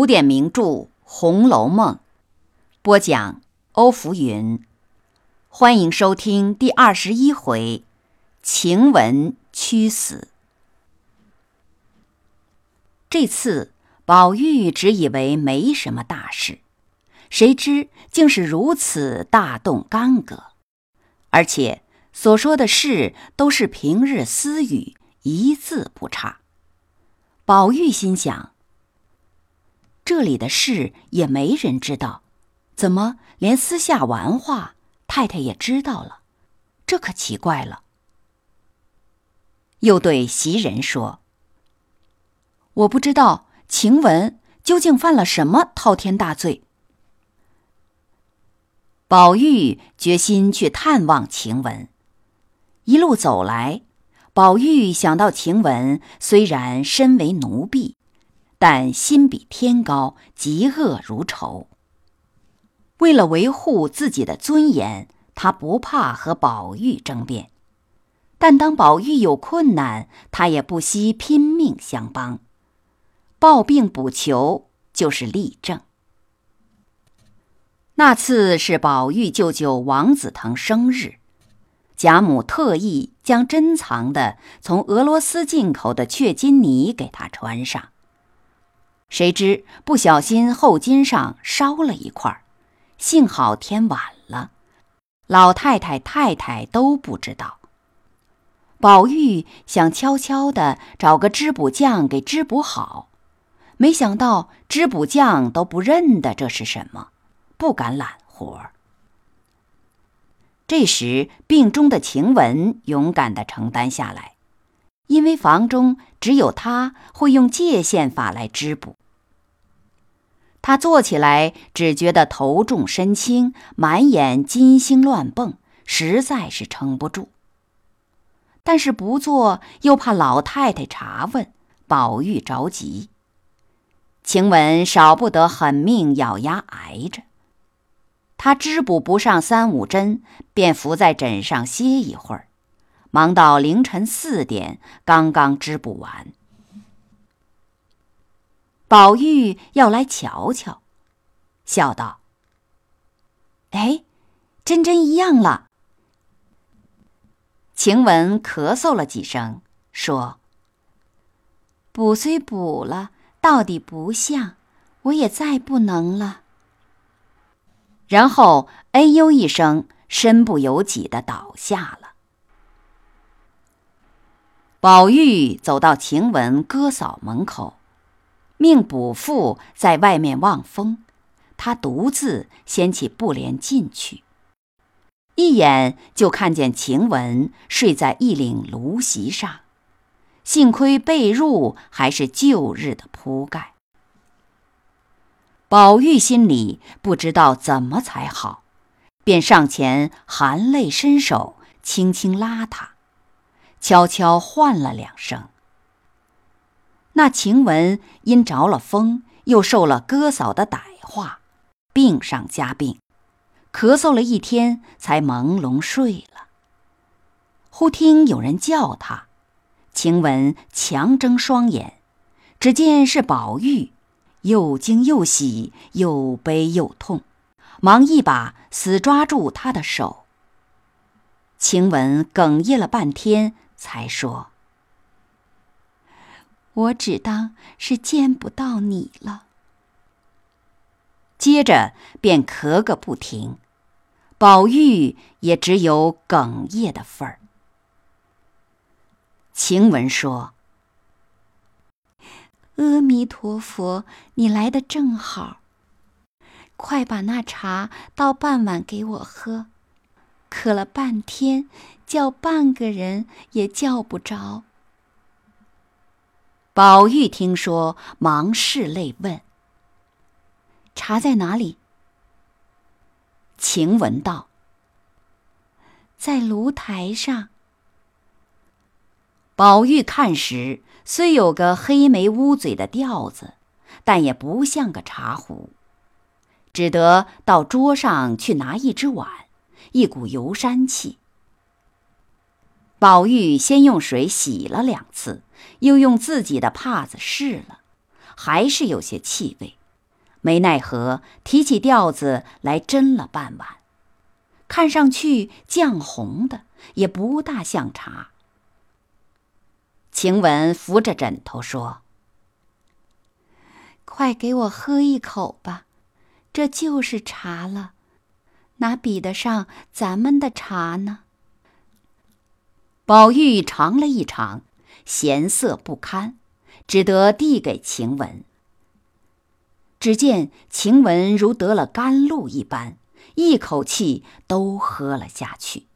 古典名著《红楼梦》，播讲欧福云。欢迎收听第二十一回：晴雯屈死。这次宝玉只以为没什么大事，谁知竟是如此大动干戈，而且所说的事都是平日私语，一字不差。宝玉心想。这里的事也没人知道，怎么连私下玩话，太太也知道了？这可奇怪了。又对袭人说：“我不知道晴雯究竟犯了什么滔天大罪。”宝玉决心去探望晴雯。一路走来，宝玉想到晴雯虽然身为奴婢。但心比天高，嫉恶如仇。为了维护自己的尊严，他不怕和宝玉争辩；但当宝玉有困难，他也不惜拼命相帮。抱病补求就是例证。那次是宝玉舅舅王子腾生日，贾母特意将珍藏的从俄罗斯进口的雀金呢给他穿上。谁知不小心后襟上烧了一块，幸好天晚了，老太太太太都不知道。宝玉想悄悄的找个织补匠给织补好，没想到织补匠都不认得这是什么，不敢揽活儿。这时病中的晴雯勇敢的承担下来，因为房中只有他会用界线法来织补。他坐起来，只觉得头重身轻，满眼金星乱蹦，实在是撑不住。但是不做又怕老太太查问，宝玉着急。晴雯少不得狠命咬牙挨着。他织补不上三五针，便伏在枕上歇一会儿，忙到凌晨四点，刚刚织补完。宝玉要来瞧瞧，笑道：“哎，真真一样了。”晴雯咳嗽了几声，说：“补虽补了，到底不像，我也再不能了。”然后哎呦一声，身不由己的倒下了。宝玉走到晴雯哥嫂门口。命卜妇在外面望风，他独自掀起布帘进去，一眼就看见晴雯睡在一领芦席上，幸亏被褥还是旧日的铺盖。宝玉心里不知道怎么才好，便上前含泪伸手，轻轻拉她，悄悄唤了两声。那晴雯因着了风，又受了哥嫂的歹话，病上加病，咳嗽了一天，才朦胧睡了。忽听有人叫她，晴雯强睁双眼，只见是宝玉，又惊又喜，又悲又痛，忙一把死抓住他的手。晴雯哽咽了半天，才说。我只当是见不到你了，接着便咳个不停，宝玉也只有哽咽的份儿。晴雯说：“阿弥陀佛，你来的正好，快把那茶倒半碗给我喝，渴了半天，叫半个人也叫不着。”宝玉听说，忙拭泪问：“茶在哪里？”晴雯道：“在炉台上。”宝玉看时，虽有个黑眉乌嘴的调子，但也不像个茶壶，只得到桌上去拿一只碗，一股油山气。宝玉先用水洗了两次，又用自己的帕子试了，还是有些气味，没奈何，提起吊子来斟了半碗，看上去绛红的，也不大像茶。晴雯扶着枕头说：“快给我喝一口吧，这就是茶了，哪比得上咱们的茶呢？”宝玉尝了一尝，咸涩不堪，只得递给晴雯。只见晴雯如得了甘露一般，一口气都喝了下去。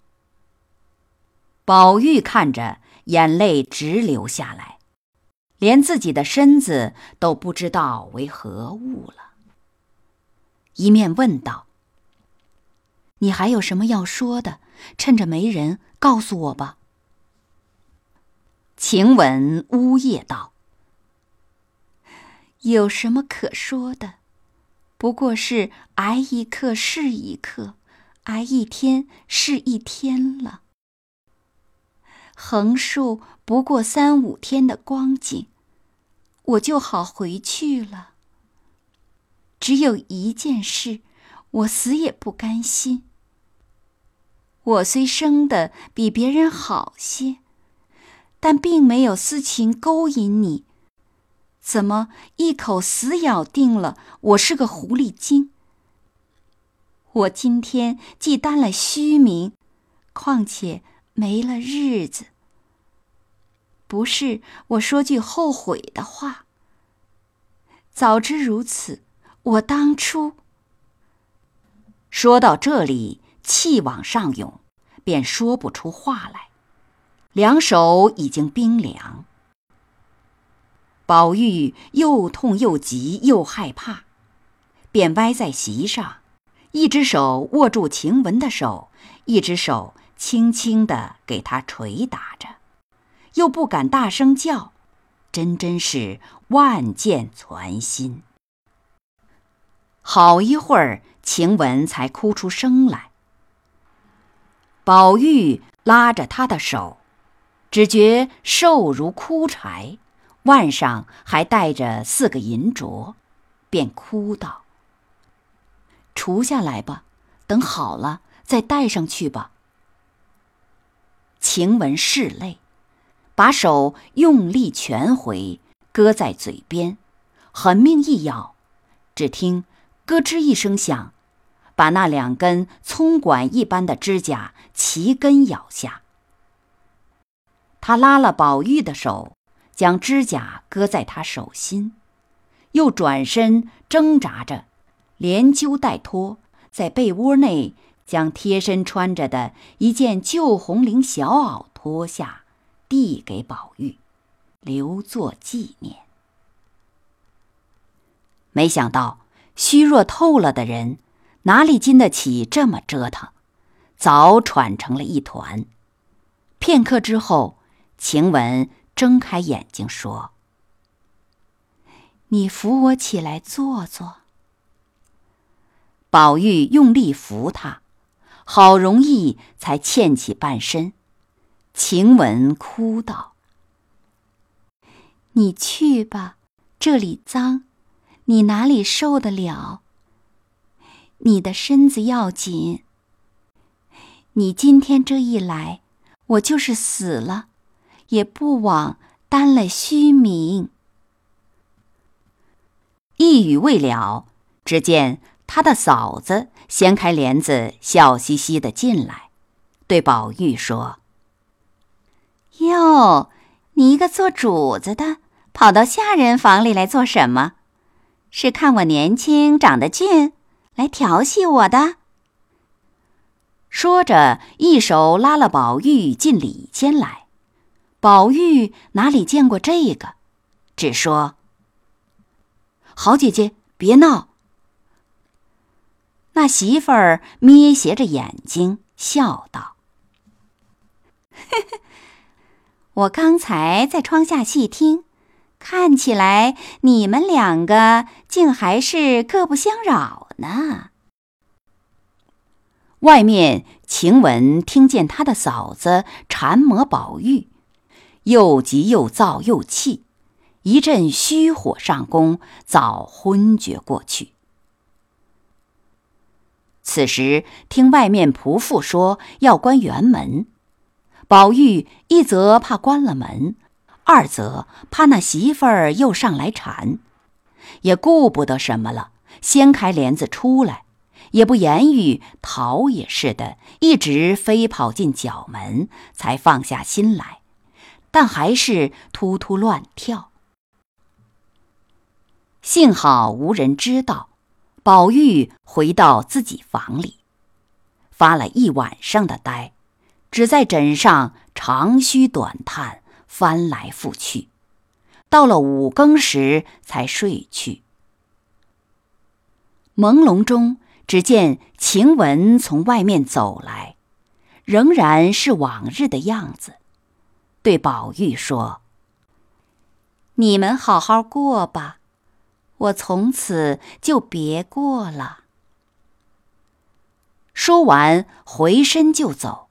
宝玉看着，眼泪直流下来，连自己的身子都不知道为何物了。一面问道：“你还有什么要说的？趁着没人，告诉我吧。”晴雯呜咽道。有什么可说的？不过是挨一刻是一刻，挨一天是一天了。横竖不过三五天的光景，我就好回去了。只有一件事，我死也不甘心。我虽生的比别人好些，但并没有私情勾引你。怎么一口死咬定了我是个狐狸精？我今天既担了虚名，况且没了日子。不是我说句后悔的话。早知如此，我当初……说到这里，气往上涌，便说不出话来，两手已经冰凉。宝玉又痛又急又害怕，便歪在席上，一只手握住晴雯的手，一只手轻轻的给她捶打着，又不敢大声叫，真真是万箭攒心。好一会儿，晴雯才哭出声来。宝玉拉着她的手，只觉瘦如枯柴。腕上还带着四个银镯，便哭道：“除下来吧，等好了再戴上去吧。”晴雯拭泪，把手用力全回，搁在嘴边，狠命一咬，只听咯吱一声响，把那两根葱管一般的指甲齐根咬下。他拉了宝玉的手。将指甲搁在他手心，又转身挣扎着，连揪带拖，在被窝内将贴身穿着的一件旧红绫小袄脱下，递给宝玉，留作纪念。没想到虚弱透了的人，哪里经得起这么折腾，早喘成了一团。片刻之后，晴雯。睁开眼睛说：“你扶我起来坐坐。”宝玉用力扶他，好容易才欠起半身。晴雯哭道：“你去吧，这里脏，你哪里受得了？你的身子要紧。你今天这一来，我就是死了。”也不枉担了虚名。一语未了，只见他的嫂子掀开帘子，笑嘻嘻的进来，对宝玉说：“哟，你一个做主子的，跑到下人房里来做什么？是看我年轻长得俊，来调戏我的？”说着，一手拉了宝玉进里间来。宝玉哪里见过这个，只说：“好姐姐，别闹。”那媳妇儿眯斜着眼睛笑道：“ 我刚才在窗下细听，看起来你们两个竟还是各不相扰呢。”外面晴雯听见她的嫂子缠磨宝玉。又急又躁又气，一阵虚火上攻，早昏厥过去。此时听外面仆妇说要关园门，宝玉一则怕关了门，二则怕那媳妇儿又上来缠，也顾不得什么了，掀开帘子出来，也不言语，逃也似的，一直飞跑进角门，才放下心来，但还是突突乱跳。幸好无人知道。宝玉回到自己房里，发了一晚上的呆，只在枕上长吁短叹，翻来覆去，到了五更时才睡去。朦胧中，只见晴雯从外面走来，仍然是往日的样子，对宝玉说：“你们好好过吧。”我从此就别过了。说完，回身就走。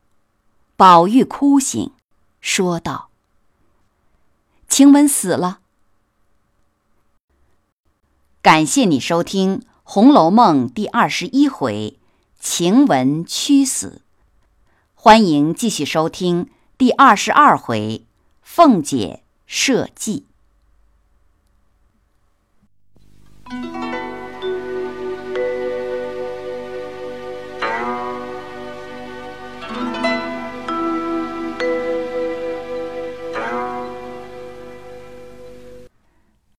宝玉哭醒，说道：“晴雯死了。”感谢你收听《红楼梦》第二十一回“晴雯屈死”，欢迎继续收听第二十二回“凤姐设计”。